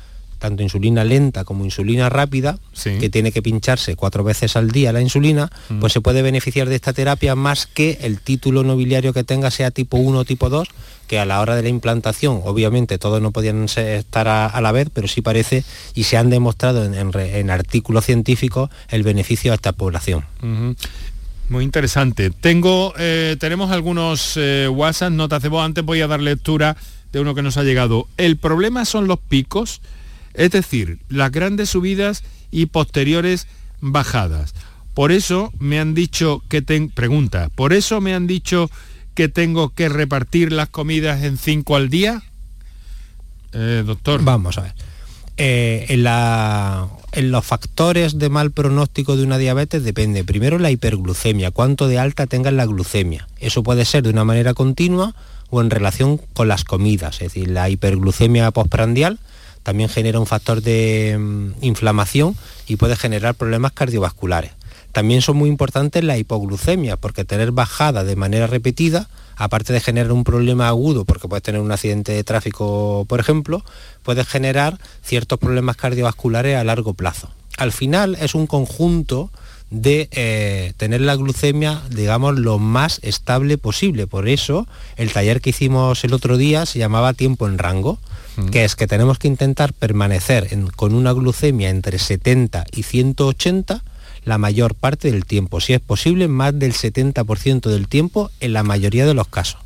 tanto insulina lenta como insulina rápida, que tiene que pincharse cuatro veces al día la insulina, mm. pues se puede beneficiar de esta terapia más que el título nobiliario que tenga sea tipo 1 o tipo 2, que a la hora de la implantación, obviamente todos no podían estar a, la vez, pero sí parece y se han demostrado en, artículos científicos el beneficio a esta población. Muy interesante. Tengo, eh, tenemos algunos eh, WhatsApp, notas de voz. Antes voy a dar lectura de uno que nos ha llegado. El problema son los picos es decir, las grandes subidas y posteriores bajadas. Por eso me han dicho que ten... pregunta, ¿por eso me han dicho que tengo que repartir las comidas en cinco al día? Eh, doctor. Vamos a ver. Eh, en, en, los factores de mal pronóstico de una diabetes depende primero la hiperglucemia, cuánto de alta tenga la glucemia. Eso puede ser de una manera continua o en relación con las comidas, es decir, la hiperglucemia postprandial también genera un factor de mm, inflamación y puede generar problemas cardiovasculares. También son muy importantes la hipoglucemia, porque tener bajada de manera repetida, aparte de generar un problema agudo, porque puedes tener un accidente de tráfico, por ejemplo, puede generar ciertos problemas cardiovasculares a largo plazo. Al final es un conjunto de eh, tener la glucemia, digamos, lo más estable posible. Por eso, el taller que hicimos el otro día se llamaba tiempo en rango, mm. que es que tenemos que intentar permanecer con una glucemia entre 70 y 180 la mayor parte del tiempo, si es posible, más del 70% del tiempo en la mayoría de los casos.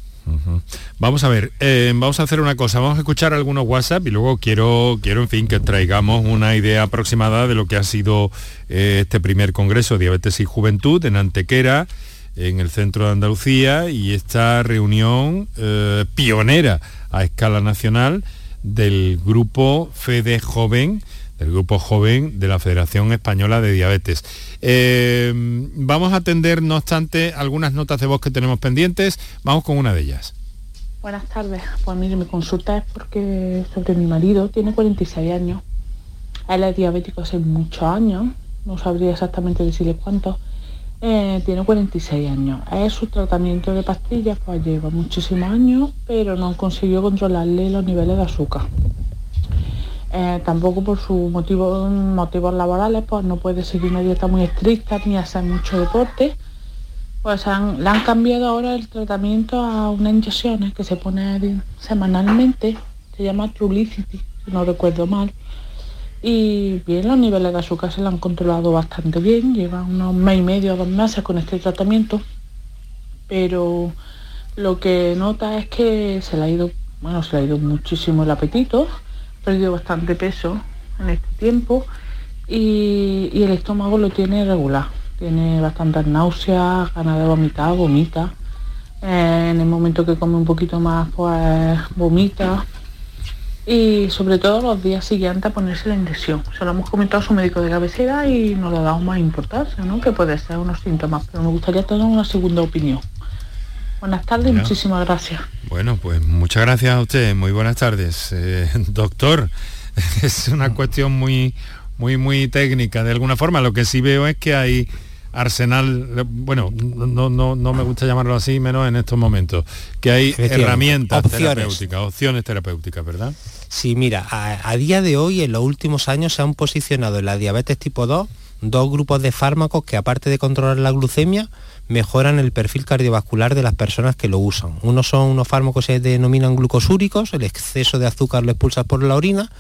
Vamos a ver, eh, vamos a hacer una cosa, vamos a escuchar algunos WhatsApp y luego quiero, quiero en fin, que traigamos una idea aproximada de lo que ha sido eh, este primer Congreso Diabetes y Juventud en Antequera, en el centro de Andalucía, y esta reunión eh, pionera a escala nacional del grupo FEDE Joven, del grupo joven de la Federación Española de Diabetes. Eh, vamos a atender, no obstante, algunas notas de voz que tenemos pendientes. Vamos con una de ellas. Buenas tardes. Pues mire, mi consulta es porque sobre mi marido, tiene 46 años. Él es diabético hace muchos años, no sabría exactamente decirle cuántos. Eh, tiene 46 años. Es su tratamiento de pastillas, pues lleva muchísimos años, pero no consiguió controlarle los niveles de azúcar. Eh, tampoco por sus motivos, motivos laborales, pues no puede seguir una dieta muy estricta ni hacer mucho deporte. Pues le han cambiado ahora el tratamiento a unas inyecciones que se pone semanalmente, se llama Trulicity, si no recuerdo mal. Y bien, los niveles de azúcar se le han controlado bastante bien, llevan unos mes y medio, dos meses con este tratamiento, pero lo que nota es que se le ha ido, bueno, se le ha ido muchísimo el apetito, perdido bastante peso en este tiempo y, el estómago lo tiene regular. Tiene bastantes náuseas, ganas de vomitar, vomita. Eh, en el momento que come un poquito más, pues vomita. Y sobre todo los días siguientes a ponerse la inyección. Se lo hemos comentado a su médico de cabecera y nos lo damos más importancia, ¿no? Que puede ser unos síntomas, pero me gustaría tener una segunda opinión. Buenas tardes, muchísimas gracias. Bueno, pues muchas gracias a usted, muy buenas tardes. Eh, doctor, es una cuestión muy, muy, muy técnica. De alguna forma, lo que sí veo es que hay arsenal, bueno, no, no, no me gusta llamarlo así, menos en estos momentos, que hay herramientas terapéuticas, opciones terapéuticas, ¿verdad? Sí, mira, a, a, día de hoy, en los últimos años, se han posicionado en la diabetes tipo 2 dos grupos de fármacos que, aparte de controlar la glucemia, mejoran el perfil cardiovascular de las personas que lo usan. Unos son unos fármacos que se denominan glucosúricos, el exceso de azúcar lo expulsa por la orina,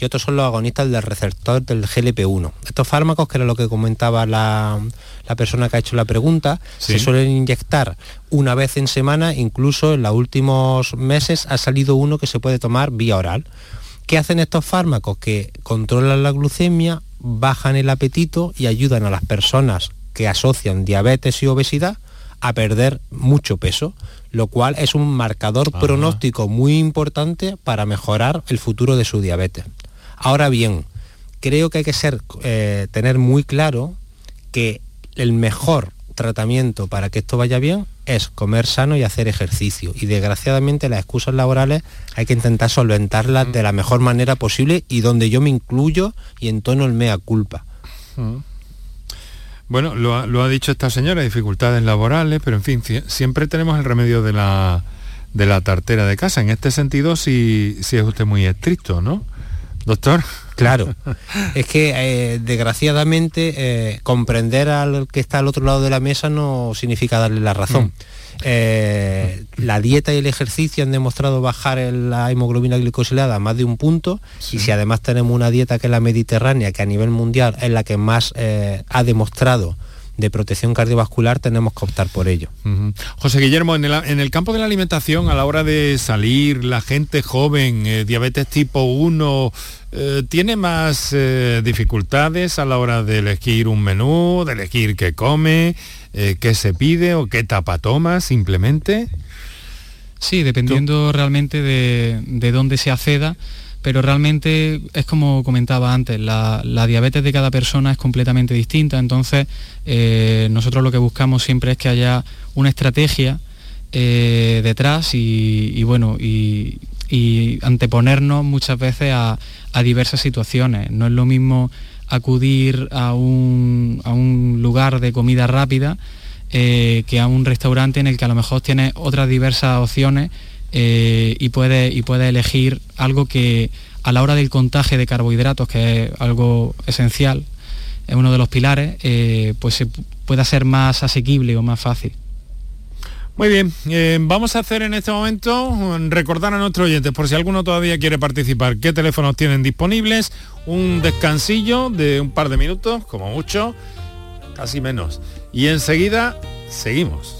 y otros son los agonistas del receptor del GLP-1. Estos fármacos, que era lo que comentaba la, persona que ha hecho la pregunta, se suelen inyectar una vez en semana, incluso en los últimos meses ha salido uno que se puede tomar vía oral. ¿Qué hacen estos fármacos? Que controlan la glucemia, bajan el apetito y ayudan a las personas que asocian diabetes y obesidad a perder mucho peso, lo cual es un marcador pronóstico muy importante para mejorar el futuro de su diabetes. Ahora bien, creo que hay que ser, eh, tener muy claro que el mejor tratamiento para que esto vaya bien es comer sano y hacer ejercicio. Y desgraciadamente las excusas laborales hay que intentar solventarlas mm. de la mejor manera posible y donde yo me incluyo y entono el mea culpa. Mm. Bueno, lo ha, dicho esta señora, dificultades laborales, pero en fin, siempre tenemos el remedio de la, de la tartera de casa. En este sentido, si, si es usted muy estricto, ¿no? Doctor. Claro, es que eh, desgraciadamente eh, comprender al que está al otro lado de la mesa no significa darle la razón. Mm. Eh, la dieta y el ejercicio han demostrado bajar la hemoglobina glicosilada a más de un punto y si además tenemos una dieta que es la mediterránea, que a nivel mundial es la que más ha demostrado de protección cardiovascular tenemos que optar por ello. José Guillermo, en el, campo de la alimentación, a la hora de salir, la gente joven, eh, diabetes tipo 1, ¿tiene más dificultades a la hora de elegir un menú, de elegir qué come? eh, qué se pide o qué tapa toma simplemente? Sí, dependiendo realmente de, dónde se acceda, pero realmente es como comentaba antes, la, diabetes de cada persona es completamente distinta, entonces eh, nosotros lo que buscamos siempre es que haya una estrategia eh, detrás y, bueno, y, anteponernos muchas veces a, a diversas situaciones. No es lo mismo acudir a un, lugar de comida rápida eh, que a un restaurante en el que a lo mejor tiene otras diversas opciones eh, y, puede, y puede elegir algo que a la hora del contaje de carbohidratos, que es algo esencial, es uno de los pilares, eh, pues se pueda ser más asequible o más fácil. Muy bien, eh, vamos a hacer en este momento mm, recordar a nuestros oyentes, por si alguno todavía quiere participar, qué teléfonos tienen disponibles, un descansillo de un par de minutos, como mucho, casi menos. Y enseguida seguimos.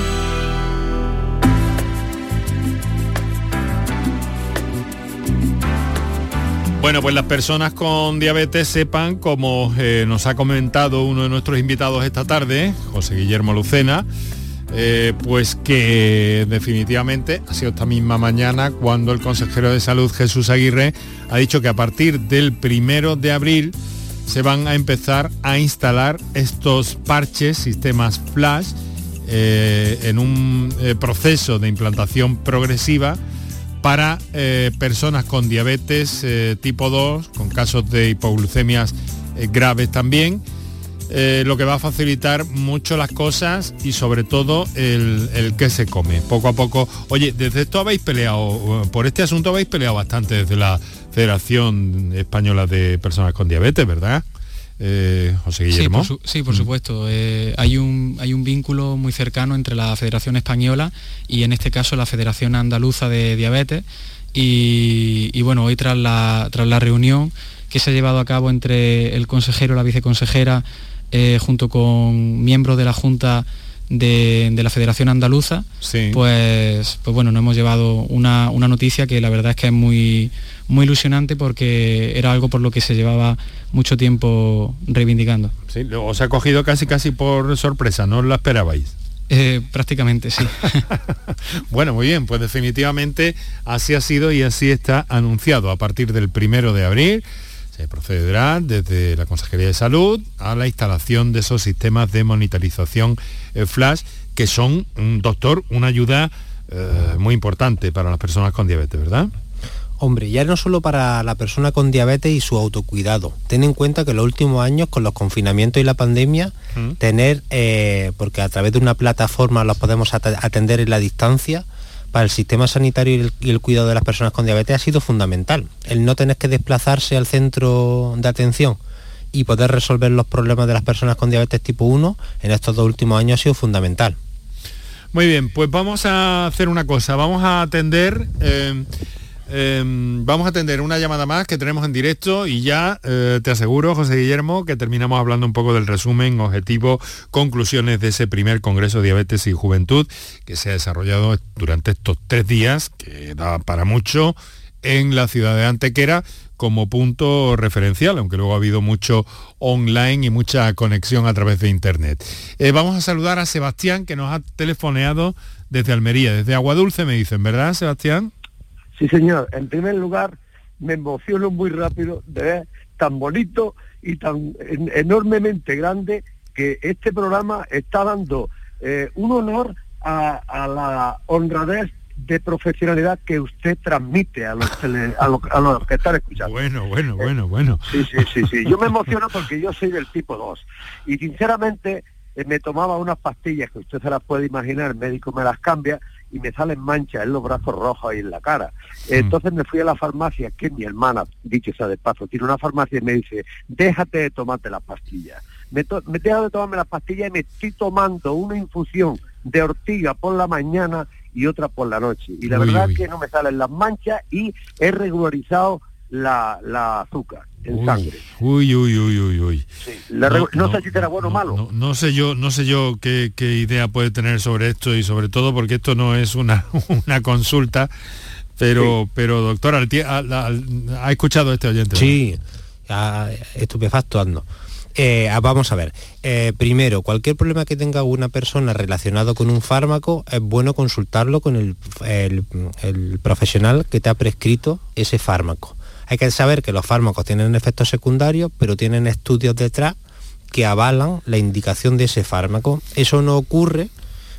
Bueno, pues las personas con diabetes sepan, como eh, nos ha comentado uno de nuestros invitados esta tarde, José Guillermo Lucena, eh, pues que definitivamente ha sido esta misma mañana cuando el consejero de salud Jesús Aguirre ha dicho que a partir del primero de abril se van a empezar a instalar estos parches, sistemas flash, eh, en un proceso de implantación progresiva para eh, personas con diabetes eh, tipo 2, con casos de hipoglucemias eh, graves también, lo que va a facilitar mucho las cosas y sobre todo el, el que se come. Poco a poco, oye, desde esto habéis peleado, por este asunto habéis peleado bastante desde la Federación Española de Personas con Diabetes, ¿verdad? José Guillermo. Sí, por, supuesto. hay, un, hay un vínculo muy cercano entre la Federación Española y en este caso la Federación Andaluza de Diabetes. Y, bueno, hoy tras la, tras la reunión que se ha llevado a cabo entre el consejero y la viceconsejera, junto con miembros de la Junta de, la Federación Andaluza, pues, pues bueno, nos hemos llevado una, una, noticia que la verdad es que es muy, muy ilusionante porque era algo por lo que se llevaba mucho tiempo reivindicando. Sí, os ha cogido casi casi por sorpresa, ¿no la esperabais? Eh, prácticamente, sí. bueno, muy bien, pues definitivamente así ha sido y así está anunciado. A partir del primero de abril se procederá desde la Consejería de Salud a la instalación de esos sistemas de monitorización eh, flash que son, un doctor, una ayuda eh, muy importante para las personas con diabetes, ¿verdad? Hombre, ya no solo para la persona con diabetes y su autocuidado. Ten en cuenta que en los últimos años, con los confinamientos y la pandemia, mm. tener, eh, porque a través de una plataforma los podemos atender en la distancia, para el sistema sanitario y el, cuidado de las personas con diabetes ha sido fundamental. El no tener que desplazarse al centro de atención y poder resolver los problemas de las personas con diabetes tipo 1 en estos dos últimos años ha sido fundamental. Muy bien, pues vamos a hacer una cosa, vamos a atender... Eh, Em, vamos a atender una llamada más que tenemos en directo y ya eh, te aseguro, José Guillermo, que terminamos hablando un poco del resumen, objetivo, conclusiones de ese primer Congreso Diabetes y Juventud que se ha desarrollado durante estos tres días, que da para mucho, en la ciudad de Antequera como punto referencial, aunque luego ha habido mucho online y mucha conexión a través de Internet. Eh, vamos a saludar a Sebastián, que nos ha telefoneado desde Almería, desde Agua Dulce, me dicen, ¿verdad, Sebastián? Sí, señor. En primer lugar, me emociono muy rápido de ver tan bonito y tan enormemente grande que este programa está dando eh, un honor a, la honradez de profesionalidad que usted transmite a los, a los, que están escuchando. Bueno, bueno, bueno, bueno. Sí, sí, sí, sí. Yo me emociono porque yo soy del tipo 2. Y sinceramente eh, me tomaba unas pastillas que usted se las puede imaginar, el médico me las cambia, y me salen manchas en los brazos rojos y en la cara. Entonces me fui a la farmacia, que mi hermana, dicho sea de paso, tiene una farmacia y me dice, déjate de tomarte las pastillas. Me, me dejo de tomarme las pastillas y me estoy tomando una infusión de ortiga por la mañana y otra por la noche. Y la verdad es que no me salen las manchas y he regularizado la, la azúcar en sangre. Uy, uy, uy, uy, uy. no, sé si será bueno o malo. No, sé yo, no sé yo qué, idea puede tener sobre esto y sobre todo porque esto no es una, una consulta, pero, pero doctor, ha, escuchado este oyente. Sí, estupefacto ando. Eh, ah, vamos a ver. Eh, primero, cualquier problema que tenga una persona relacionado con un fármaco, es bueno consultarlo con el, el profesional que te ha prescrito ese fármaco. Hay que saber que los fármacos tienen efectos secundarios, pero tienen estudios detrás que avalan la indicación de ese fármaco. Eso no ocurre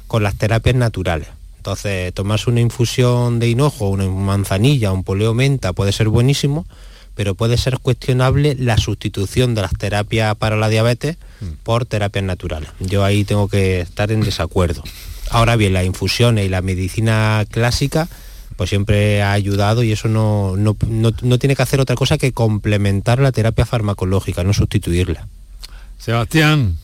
con las terapias naturales. Entonces, tomarse una infusión de hinojo, una manzanilla, un poleo menta puede ser buenísimo, pero puede ser cuestionable la sustitución de las terapias para la diabetes mm. por terapias naturales. Yo ahí tengo que estar en desacuerdo. Ahora bien, las infusiones y la medicina clásica pues siempre ha ayudado y eso no, no, tiene que hacer otra cosa que complementar la terapia farmacológica, no sustituirla. Sebastián.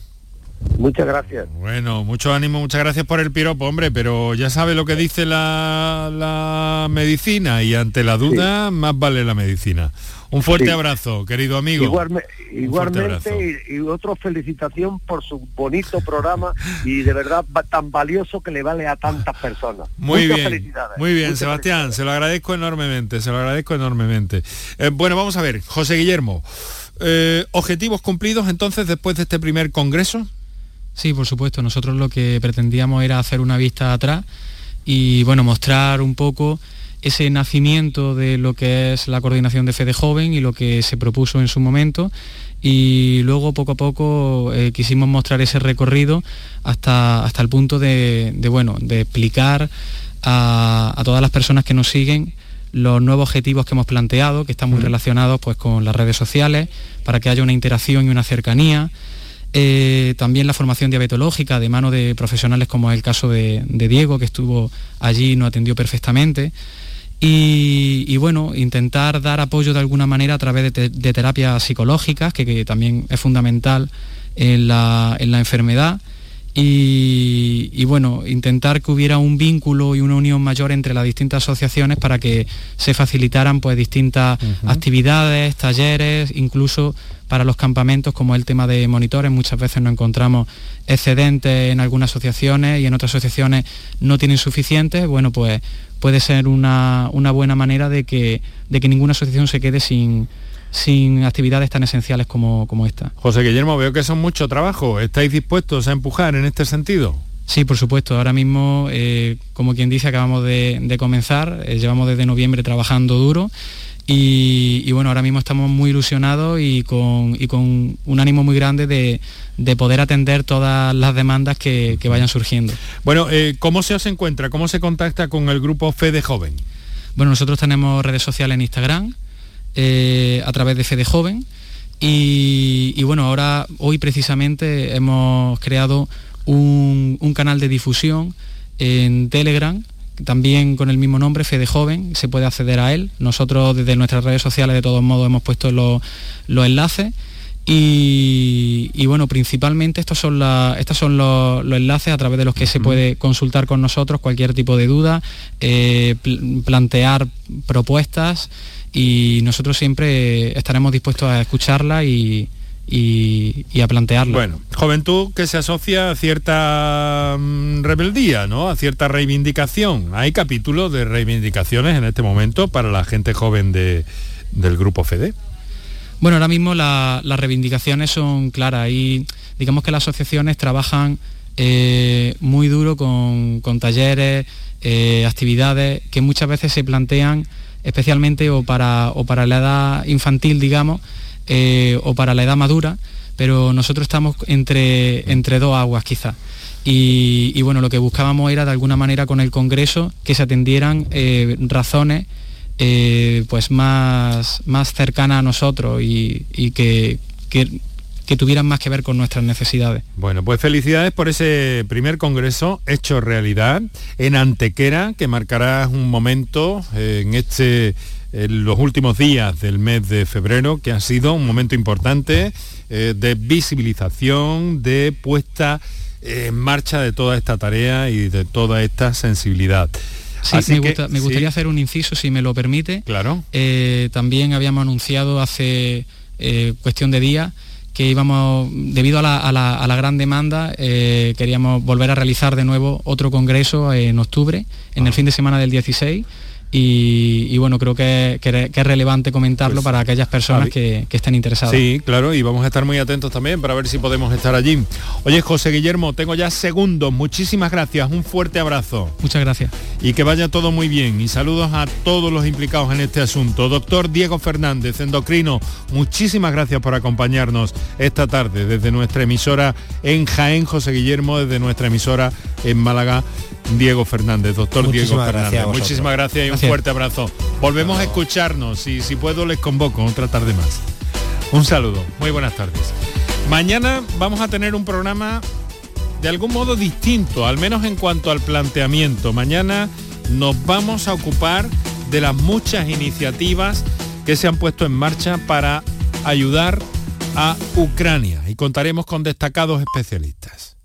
Muchas gracias. Bueno, mucho ánimo, muchas gracias por el piropo, hombre, pero ya sabe lo que dice la, la medicina y ante la duda más vale la medicina. Un fuerte abrazo, querido amigo. igualmente, y, otra felicitación por su bonito programa y de verdad tan valioso que le vale a tantas personas. Muy bien, muy bien, Sebastián, se lo agradezco enormemente, se lo agradezco enormemente. Eh, bueno, vamos a ver, José Guillermo, eh, ¿objetivos cumplidos entonces después de este primer congreso? Sí, por supuesto, nosotros lo que pretendíamos era hacer una vista atrás y bueno, mostrar un poco ese nacimiento de lo que es la coordinación de Fede Joven y lo que se propuso en su momento y luego poco a poco eh, quisimos mostrar ese recorrido hasta, hasta el punto de, bueno, de explicar a, todas las personas que nos siguen los nuevos objetivos que hemos planteado, que están muy relacionados pues, con las redes sociales, para que haya una interacción y una cercanía. Eh, también la formación diabetológica de mano de profesionales como es el caso de, de Diego, que estuvo allí y nos atendió perfectamente. Y, bueno, intentar dar apoyo de alguna manera a través de, terapias psicológicas, que, también es fundamental en la, enfermedad. Y, bueno, intentar que hubiera un vínculo y una unión mayor entre las distintas asociaciones para que se facilitaran pues distintas actividades, talleres, incluso para los campamentos, como el tema de monitores. Muchas veces nos encontramos excedentes en algunas asociaciones y en otras asociaciones no tienen suficientes. Bueno, pues puede ser una, buena manera de que, de que ninguna asociación se quede sin, sin actividades tan esenciales como, como esta. José Guillermo, veo que son mucho trabajo. ¿Estáis dispuestos a empujar en este sentido? Sí, por supuesto. Ahora mismo, eh, como quien dice, acabamos de, comenzar. Eh, llevamos desde noviembre trabajando duro y, bueno, ahora mismo estamos muy ilusionados y con, con un ánimo muy grande de, poder atender todas las demandas que, vayan surgiendo. Bueno, eh, ¿cómo se os encuentra? ¿Cómo se contacta con el grupo Fede Joven? Bueno, nosotros tenemos redes sociales en Instagram, eh, a través de Fede Joven. Y, bueno, ahora, hoy precisamente hemos creado un, un canal de difusión en Telegram también con el mismo nombre, Fede Joven, se puede acceder a él. Nosotros desde nuestras redes sociales de todos modos hemos puesto los, enlaces. Y, bueno, principalmente estos son, estos son los, enlaces a través de los que se puede consultar con nosotros cualquier tipo de duda, eh, plantear propuestas y nosotros siempre estaremos dispuestos a escucharla y, y, a plantearlo. Bueno, juventud que se asocia a cierta mm, rebeldía, ¿no? A cierta reivindicación. Hay capítulos de reivindicaciones en este momento para la gente joven de, del grupo FEDE. Bueno, ahora mismo las reivindicaciones son claras y digamos que las asociaciones trabajan eh, muy duro con, talleres, eh, actividades que muchas veces se plantean especialmente o para, o para la edad infantil, digamos, eh, o para la edad madura, pero nosotros estamos entre, entre dos aguas quizás. Y, bueno, lo que buscábamos era de alguna manera con el Congreso que se atendieran eh, razones eh, pues más, más cercanas a nosotros y, que, que tuvieran más que ver con nuestras necesidades. Bueno, pues felicidades por ese primer congreso hecho realidad en Antequera, que marcará un momento en este en los últimos días del mes de febrero, que ha sido un momento importante eh, de visibilización, de puesta en marcha de toda esta tarea y de toda esta sensibilidad. Sí, me, gustaría hacer un inciso, si me lo permite. Claro. Eh, también habíamos anunciado hace eh, cuestión de días que íbamos, debido a la, gran demanda, queríamos volver a realizar de nuevo otro congreso en octubre, en el ah. fin de semana del 16 y, bueno, creo que, es relevante comentarlo pues, para aquellas personas que, estén interesadas. Sí, claro, y vamos a estar muy atentos también para ver si podemos estar allí. Oye, José Guillermo, tengo ya segundos. Muchísimas gracias, un fuerte abrazo. Muchas gracias. Y que vaya todo muy bien. Y saludos a todos los implicados en este asunto. Doctor Diego Fernández, endocrino, muchísimas gracias por acompañarnos esta tarde desde nuestra emisora en Jaén, José Guillermo, desde nuestra emisora en Málaga. Diego Fernández, doctor Diego Fernández. Muchísimas gracias y un fuerte abrazo. Volvemos a escucharnos y si puedo les convoco otra tarde más. Un saludo, muy buenas tardes. Mañana vamos a tener un programa de algún modo distinto, al menos en cuanto al planteamiento. Mañana nos vamos a ocupar de las muchas iniciativas que se han puesto en marcha para ayudar a Ucrania y contaremos con destacados especialistas.